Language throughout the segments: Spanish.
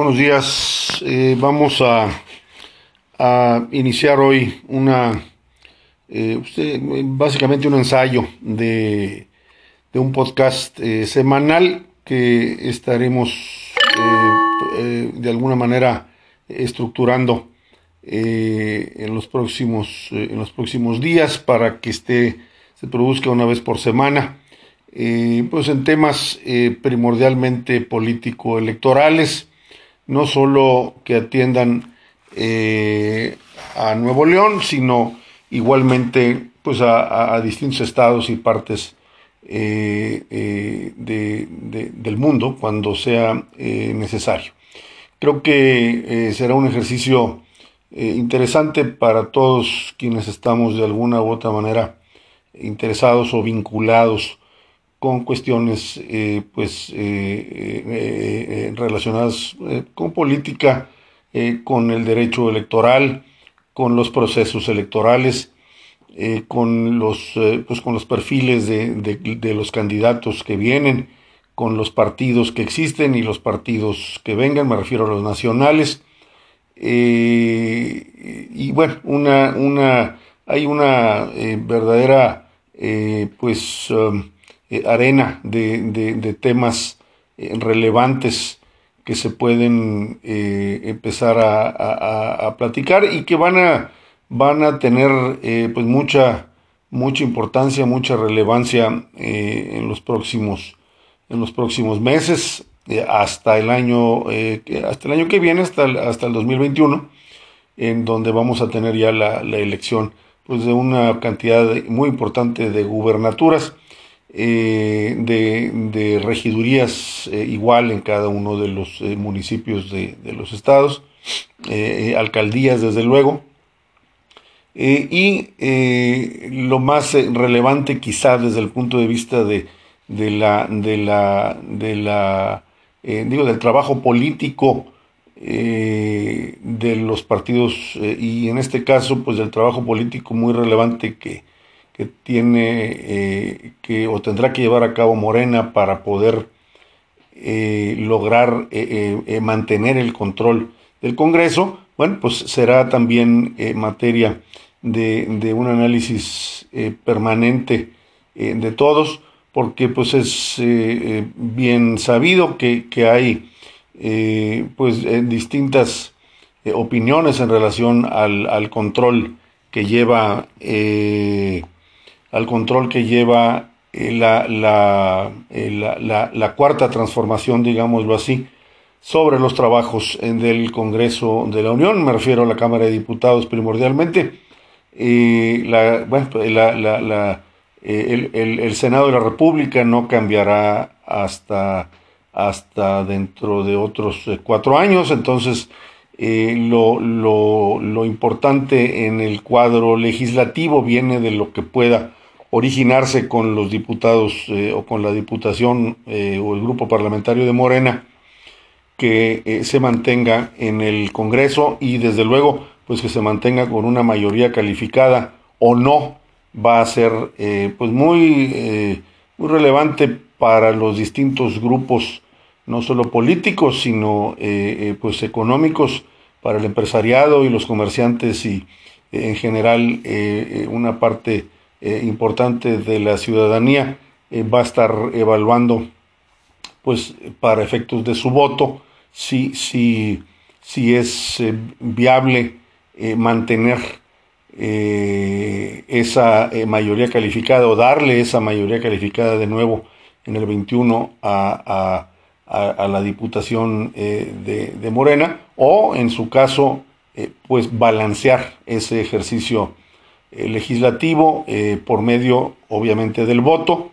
buenos días. Eh, vamos a, a, iniciar hoy una, eh, básicamente un ensayo de, de un podcast eh, semanal que estaremos de alguna manera estructurando en los próximos en los próximos días para que esté se produzca una vez por semana pues en temas primordialmente político-electorales no solo que atiendan eh, a Nuevo León, sino igualmente pues a, distintos estados y partes eh, eh, del mundo cuando sea necesario. Creo que será un ejercicio interesante para todos quienes estamos de alguna u otra manera interesados o vinculados con cuestiones eh, pues, eh, eh, relacionadas con política, con el derecho electoral, con los procesos electorales, con, los, pues, con los perfiles de, los candidatos que vienen, con los partidos que existen y los partidos que vengan, me refiero a los nacionales. y bueno, una, una, hay una verdadera pues um, eh, arena de, temas eh, relevantes que se pueden eh, empezar a, platicar y que van a, van a tener pues mucha, mucha importancia, mucha relevancia en, los próximos, en los próximos meses, hasta, el año, hasta el año que viene, hasta el, hasta el 2021, en donde vamos a tener ya la, la elección pues, de una cantidad muy importante de gubernaturas eh, de, regidurías eh, igual en cada uno de los eh, municipios de, los estados, alcaldías desde luego. y lo más relevante quizá desde el punto de vista de, la, de la, de la digo, del trabajo político de los partidos y en este caso pues del trabajo político muy relevante que, que tiene eh, que o tendrá que llevar a cabo Morena para poder eh, lograr eh, mantener el control del Congreso, bueno, pues será también materia de, un análisis permanente de todos, porque pues es bien sabido que, hay pues distintas opiniones en relación al, al control que lleva al control que lleva eh, eh, la, la, cuarta transformación, digámoslo así, sobre los trabajos del Congreso de la Unión, me refiero a la Cámara de Diputados primordialmente. Eh, la, bueno, la, el, el, Senado de la República no cambiará hasta, hasta dentro de otros cuatro años, entonces lo, lo, lo importante en el cuadro legislativo viene de lo que pueda originarse con los diputados eh, o con la diputación eh, o el grupo parlamentario de Morena que eh, se mantenga en el Congreso y desde luego pues que se mantenga con una mayoría calificada o no va a ser pues muy, muy relevante para los distintos grupos no solo políticos sino pues económicos para el empresariado y los comerciantes y en general una parte eh, importante de la ciudadanía eh, va a estar evaluando pues para efectos de su voto si, si, si es eh, viable mantener esa mayoría calificada o darle esa mayoría calificada de nuevo en el 21 a, a, la Diputación de, de, Morena o en su caso pues balancear ese ejercicio legislativo eh, por medio, obviamente, del voto.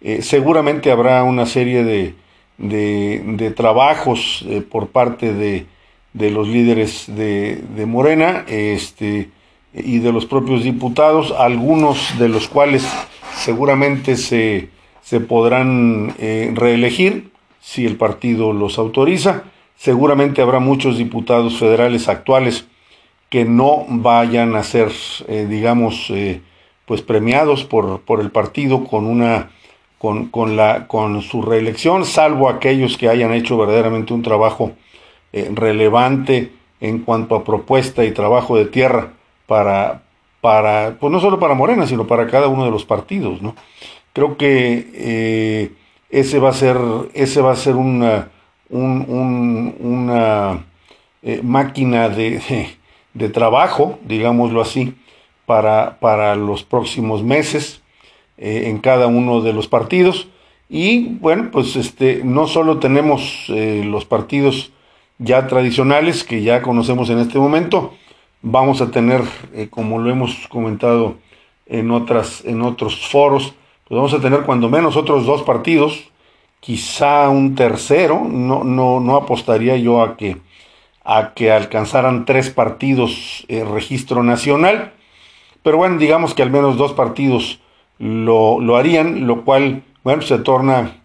Eh, seguramente habrá una serie de, de, trabajos por parte de, de, los líderes de, Morena este, y de los propios diputados, algunos de los cuales seguramente se, se podrán reelegir si el partido los autoriza. Seguramente habrá muchos diputados federales actuales que no vayan a ser, eh, digamos, eh, pues premiados por, por, el partido con una con, con, la, con su reelección, salvo aquellos que hayan hecho verdaderamente un trabajo relevante en cuanto a propuesta y trabajo de tierra para, para, pues no solo para Morena, sino para cada uno de los partidos, ¿no? Creo que eh, ese va a ser, ese va a ser una, una eh, máquina de, trabajo, digámoslo así, para, para los próximos meses eh, en cada uno de los partidos. Y bueno, pues este, no solo tenemos los partidos ya tradicionales que ya conocemos en este momento. Vamos a tener, eh, como lo hemos comentado en, otras, en otros foros, pues vamos a tener cuando menos otros dos partidos, quizá un tercero. No, no, no apostaría yo a que, a que alcanzaran tres partidos eh, registro nacional. Pero bueno, digamos que al menos dos partidos lo, lo harían, lo cual, bueno, se torna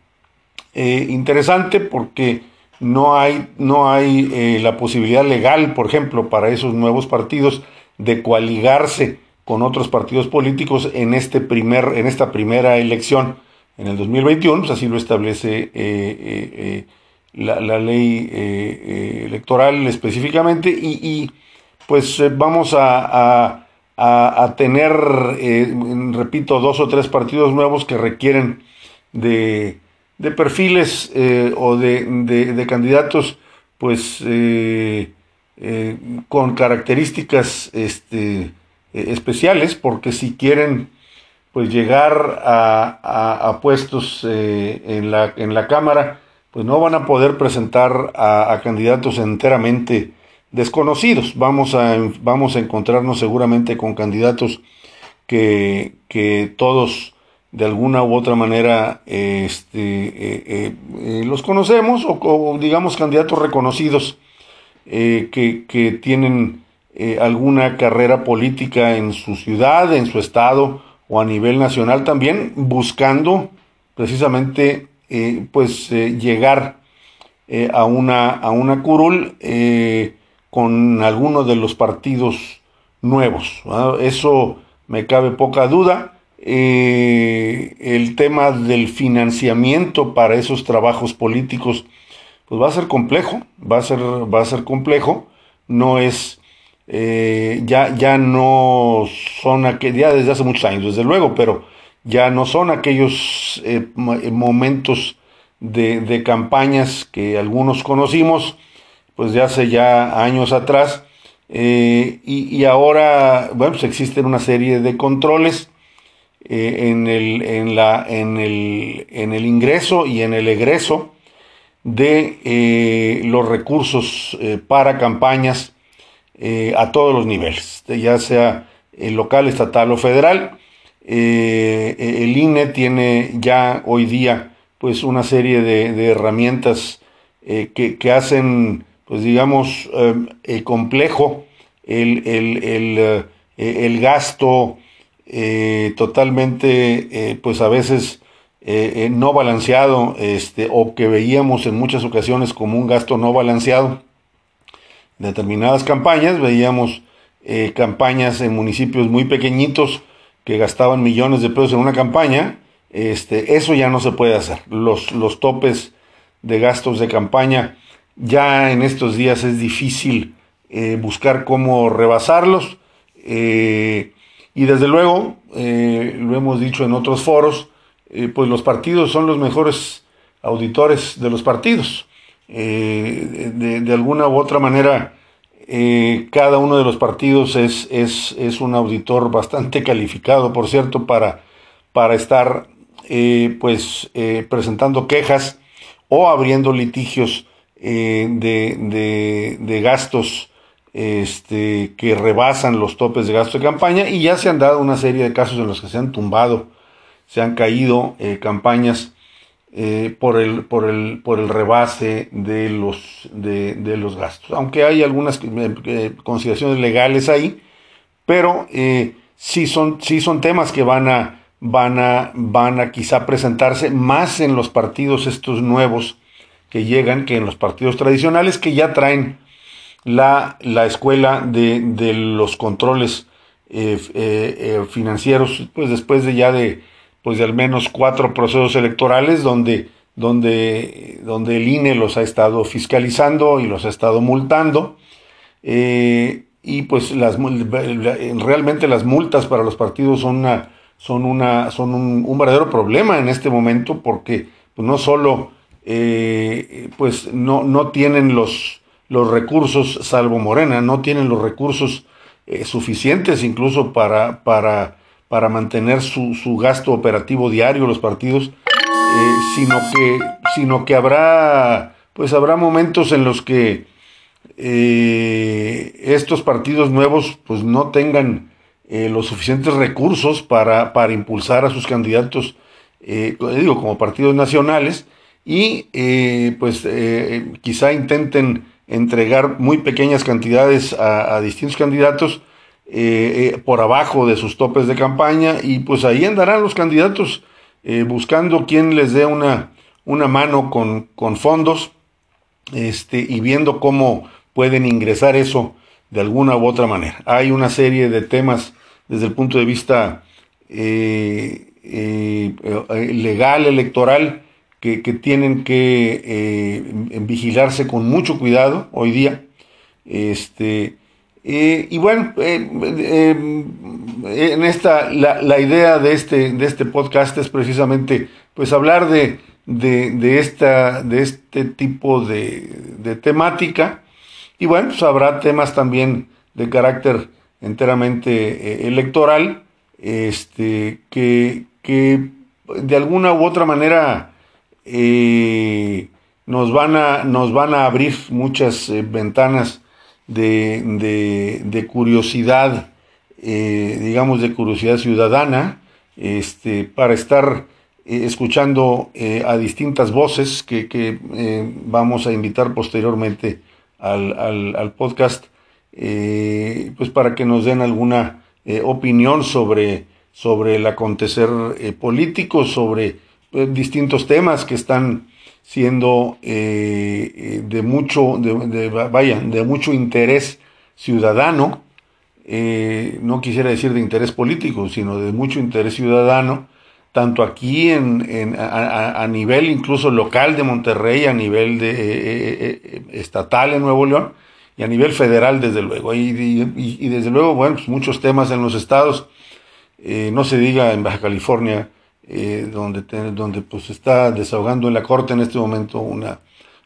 eh, interesante porque no hay, no hay eh, la posibilidad legal, por ejemplo, para esos nuevos partidos de coaligarse con otros partidos políticos en, este primer, en esta primera elección en el 2021, pues así lo establece eh, eh, la, ley electoral específicamente, y, pues vamos a, a tener, repito, dos o tres partidos nuevos que requieren de de perfiles eh, o de, candidatos pues eh, eh, con características este, especiales porque si quieren pues llegar a, puestos en, la, en la Cámara pues no van a poder presentar a, candidatos enteramente desconocidos. Vamos a, vamos a encontrarnos seguramente con candidatos que, que todos de alguna u otra manera este, eh, eh, eh, los conocemos o, digamos candidatos reconocidos que, que, tienen alguna carrera política en su ciudad, en su estado o a nivel nacional también, buscando precisamente pues llegar a, una, a una curul con alguno de los partidos nuevos. Eso me cabe poca duda eh, el tema del financiamiento para esos trabajos políticos, pues va a ser complejo, va a ser, va a ser complejo, no es, eh, ya, ya no son aquellos, ya desde hace muchos años, desde luego, pero ya no son aquellos eh, momentos de, campañas que algunos conocimos, pues de hace ya años atrás, y, y, ahora, bueno, pues existen una serie de controles, eh, en, el, en, la, en, el, en, el, ingreso y en el egreso de eh, los recursos eh, para campañas a todos los niveles, ya sea el local, estatal o federal. El INE tiene ya hoy día pues una serie de, herramientas que, que, hacen pues digamos complejo el, el, el, el gasto eh, totalmente, eh, pues a veces eh, no balanceado, este, o que veíamos en muchas ocasiones como un gasto no balanceado. Determinadas campañas veíamos campañas en municipios muy pequeñitos que gastaban millones de pesos en una campaña. Este, eso ya no se puede hacer. Los, los topes de gastos de campaña ya en estos días es difícil buscar cómo rebasarlos. Y desde luego, eh, lo hemos dicho en otros foros, eh, pues los partidos son los mejores auditores de los partidos. Eh, de, alguna u otra manera, cada uno de los partidos es, es, es, un auditor bastante calificado, por cierto, para, para estar pues, presentando quejas o abriendo litigios de, de, de gastos este, que rebasan los topes de gasto de campaña y ya se han dado una serie de casos en los que se han tumbado, se han caído eh, campañas eh, por, el, por, el, por el rebase de los, de, los gastos. Aunque hay algunas eh, consideraciones legales ahí, pero sí, son, sí son temas que van a, van, a, van a quizá presentarse más en los partidos estos nuevos que llegan que en los partidos tradicionales que ya traen la, la escuela de, de, los controles eh, eh, eh, financieros, pues después de ya de, pues de al menos cuatro procesos electorales donde, donde, donde el INE los ha estado fiscalizando y los ha estado multando. Eh, y pues las, realmente las multas para los partidos son, una, son, una, son un, verdadero problema en este momento porque pues, no solo eh, pues no, no tienen los, los recursos, salvo Morena, no tienen los recursos eh, suficientes incluso para, para, para mantener su, su, gasto operativo diario los partidos, eh, sino, que, sino que habrá, pues habrá momentos en los que eh, estos partidos nuevos pues no tengan los suficientes recursos para, para, impulsar a sus candidatos, digo, como partidos nacionales, y pues quizá intenten entregar muy pequeñas cantidades a, distintos candidatos eh, eh, por abajo de sus topes de campaña y pues ahí andarán los candidatos eh, buscando quien les dé una, una mano con, con, fondos este, y viendo cómo pueden ingresar eso de alguna u otra manera. Hay una serie de temas desde el punto de vista legal, electoral, que, tienen que eh, vigilarse con mucho cuidado hoy día. Este, eh, y bueno, eh, en esta, la, idea de este, de este podcast es precisamente pues hablar de, de, esta, de este tipo de, temática. Y bueno, pues habrá temas también de carácter enteramente electoral, este, que, que de alguna u otra manera eh, nos, van a, nos van a abrir muchas eh, ventanas de, de, curiosidad, eh, digamos de curiosidad ciudadana, este, para estar escuchando a distintas voces que, que vamos a invitar posteriormente al, al, al podcast, pues para que nos den alguna opinión sobre, sobre el acontecer político, sobre eh, distintos temas que están siendo eh, eh, de mucho, de, de mucho interés ciudadano, no quisiera decir de interés político, sino de mucho interés ciudadano, tanto aquí en, a, nivel incluso local de Monterrey, a nivel de, estatal en Nuevo León y a nivel federal desde luego. Y, y, desde luego, bueno, pues muchos temas en los estados, no se diga en Baja California, eh, donde, donde pues está desahogando en la Corte en este momento una,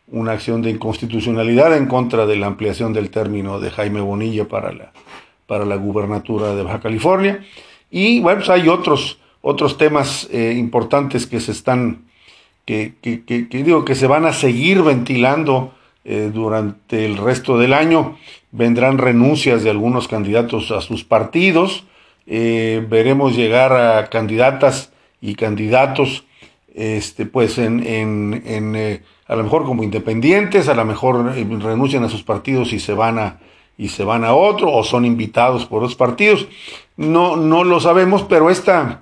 una acción de inconstitucionalidad en contra de la ampliación del término de Jaime Bonilla para la, para la gubernatura de Baja California. Y bueno, pues hay otros, otros temas eh, importantes que se están, que, que, que, digo, que se van a seguir ventilando eh, durante el resto del año. Vendrán renuncias de algunos candidatos a sus partidos. veremos llegar a candidatas y candidatos, este, pues en, en, eh, a lo mejor como independientes, a lo mejor eh, renuncian a sus partidos y se van a y se van a otro o son invitados por los partidos. No, no lo sabemos, pero esta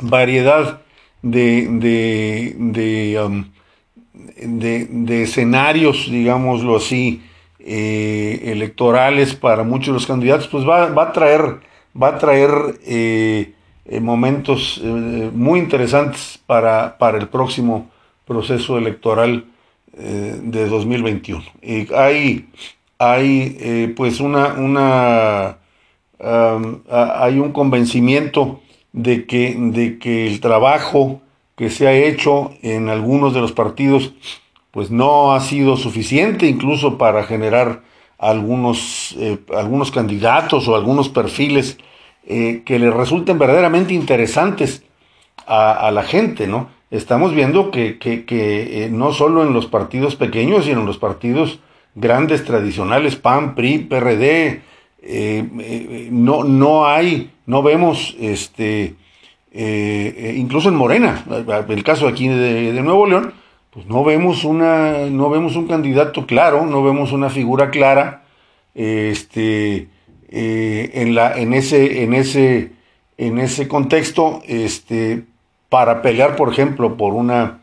variedad de, de, de, um, de, escenarios, digámoslo así, eh, electorales para muchos de los candidatos, pues va, va a traer, va a traer momentos eh, muy interesantes para, para, el próximo proceso electoral eh, de 2021. hay hay pues una, una hay un convencimiento de que, de que el trabajo que se ha hecho en algunos de los partidos pues no ha sido suficiente incluso para generar algunos, algunos candidatos o algunos perfiles eh, que le resulten verdaderamente interesantes a, la gente, ¿no? Estamos viendo que, eh, no solo en los partidos pequeños, sino en los partidos grandes, tradicionales, PAN, PRI, PRD, eh, no, no hay, no vemos, este, incluso en Morena, el caso aquí de, de, Nuevo León, pues no vemos una, no vemos un candidato claro, no vemos una figura clara, este, eh, en, la, en, ese, en, ese, en ese contexto este, para pelear, por ejemplo, por una,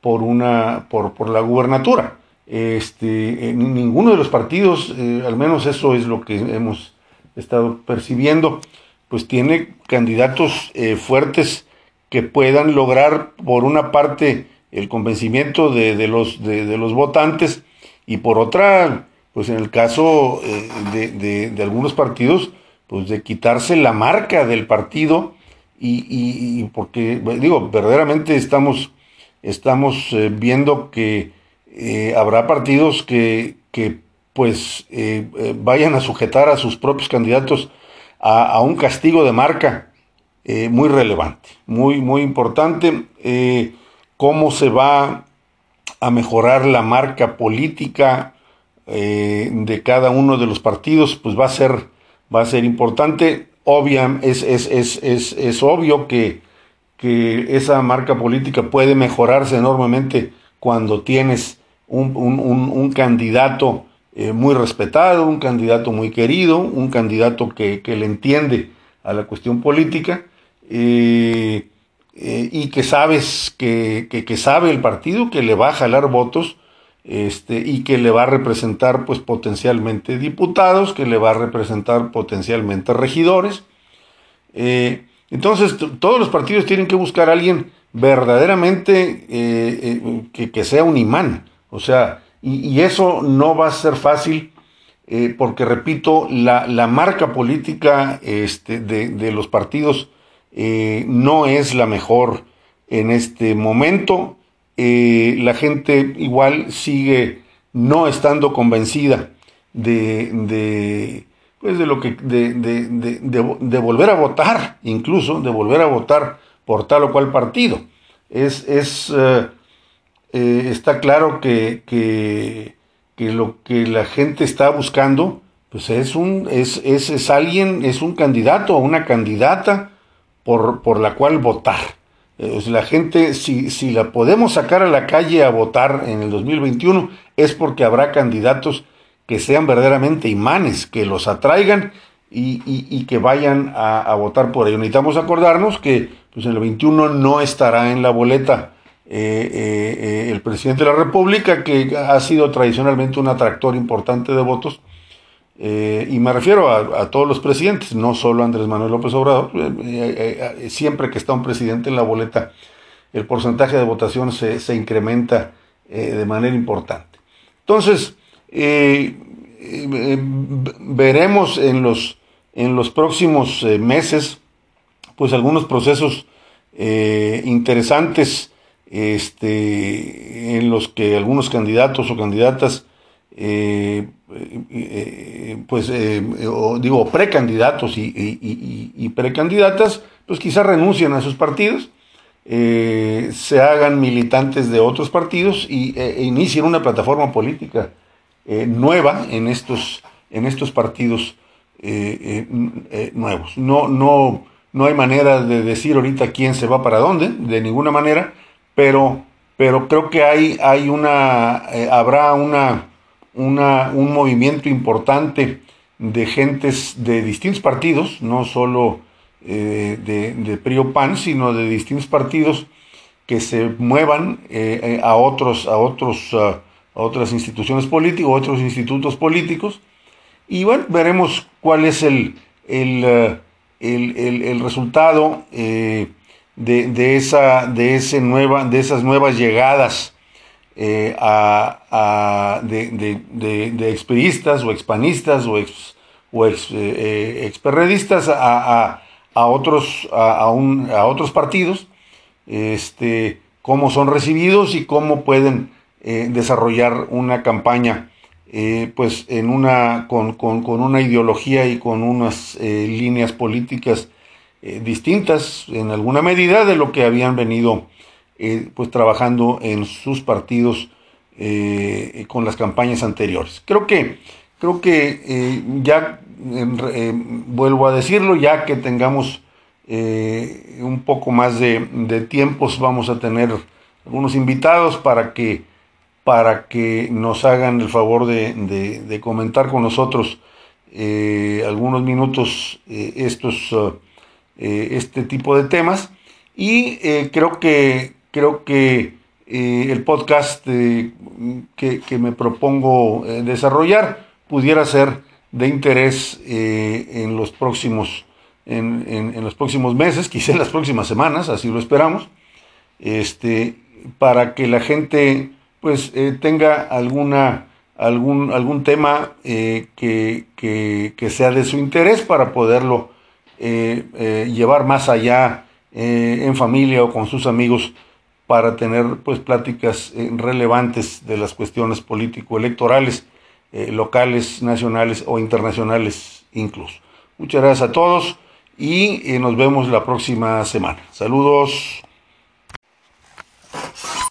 por una, por, por la gubernatura. Este, ninguno de los partidos, eh, al menos eso es lo que hemos estado percibiendo, pues tiene candidatos eh, fuertes que puedan lograr, por una parte, el convencimiento de, los, de, los votantes y por otra, pues en el caso de, de, algunos partidos, pues de quitarse la marca del partido y, porque, digo, verdaderamente estamos, estamos eh, viendo que eh, habrá partidos que, que pues eh, vayan a sujetar a sus propios candidatos a, un castigo de marca muy relevante, muy, muy importante. cómo se va a mejorar la marca política de cada uno de los partidos, pues va a ser, va a ser importante. Obvia, es, es, es, es obvio que, que, esa marca política puede mejorarse enormemente cuando tienes un, un, un, candidato eh, muy respetado, un candidato muy querido, un candidato que, que le entiende a la cuestión política eh, eh, y que sabes que, que sabe el partido que le va a jalar votos este, y que le va a representar pues potencialmente diputados, que le va a representar potencialmente regidores. Eh, entonces todos los partidos tienen que buscar a alguien verdaderamente eh, eh, que, sea un imán. O sea, y, eso no va a ser fácil porque, repito, la, la marca política este, de, de, los partidos no es la mejor en este momento eh, la gente igual sigue no estando convencida de, de pues de lo que de, de, de, volver a votar incluso de volver a votar por tal o cual partido. Es, es eh, eh, está claro que, que, lo que la gente está buscando pues es un es, es, es alguien es un candidato o una candidata por, por la cual votar eh, la gente, si, si la podemos sacar a la calle a votar en el 2021, es porque habrá candidatos que sean verdaderamente imanes, que los atraigan y, y, que vayan a, votar por ello. Necesitamos acordarnos que pues, en el 21 no estará en la boleta eh, eh, el presidente de la República, que ha sido tradicionalmente un atractor importante de votos eh, y me refiero a, todos los presidentes, no solo Andrés Manuel López Obrador. Eh, eh, siempre que está un presidente en la boleta, el porcentaje de votación se, se incrementa de manera importante. Entonces, veremos en los, en los próximos meses, pues algunos procesos interesantes este, en los que algunos candidatos o candidatas eh, eh, pues eh, digo precandidatos y, precandidatas, pues quizás renuncien a sus partidos, se hagan militantes de otros partidos y, e, inicien una plataforma política nueva en estos, en estos partidos nuevos. No, no, no hay manera de decir ahorita quién se va para dónde, de ninguna manera, pero, pero creo que hay, hay una, habrá una un movimiento importante de gentes de distintos partidos, no solo eh, de, de PRI PAN, sino de distintos partidos que se muevan eh, eh, a, otros, a, otros, a otras instituciones políticas, otros institutos políticos, y bueno, veremos cuál es el, el, el, resultado de, de, esa, de, ese nueva, de esas nuevas llegadas eh, a, de, de, de, experistas o expanistas o ex, o ex, eh, experredistas a, a, otros, a, un, otros partidos, este, cómo son recibidos y cómo pueden eh, desarrollar una campaña pues en una, con, con, con, una ideología y con unas líneas políticas distintas en alguna medida de lo que habían venido eh, pues trabajando en sus partidos eh, con las campañas anteriores. Creo que, creo que eh, ya vuelvo a decirlo, ya que tengamos un poco más de, de, tiempos, vamos a tener algunos invitados para que, para que nos hagan el favor de, de, comentar con nosotros algunos minutos estos, este tipo de temas. Y creo que, creo que eh, el podcast eh, que, me propongo eh, desarrollar pudiera ser de interés en los próximos en, los próximos meses, quizá en las próximas semanas, así lo esperamos. Este, para que la gente pues tenga alguna algún, algún tema que, que, sea de su interés para poderlo llevar más allá en familia o con sus amigos para tener pues pláticas relevantes de las cuestiones político-electorales locales, nacionales o internacionales incluso. Muchas gracias a todos y nos vemos la próxima semana. Saludos.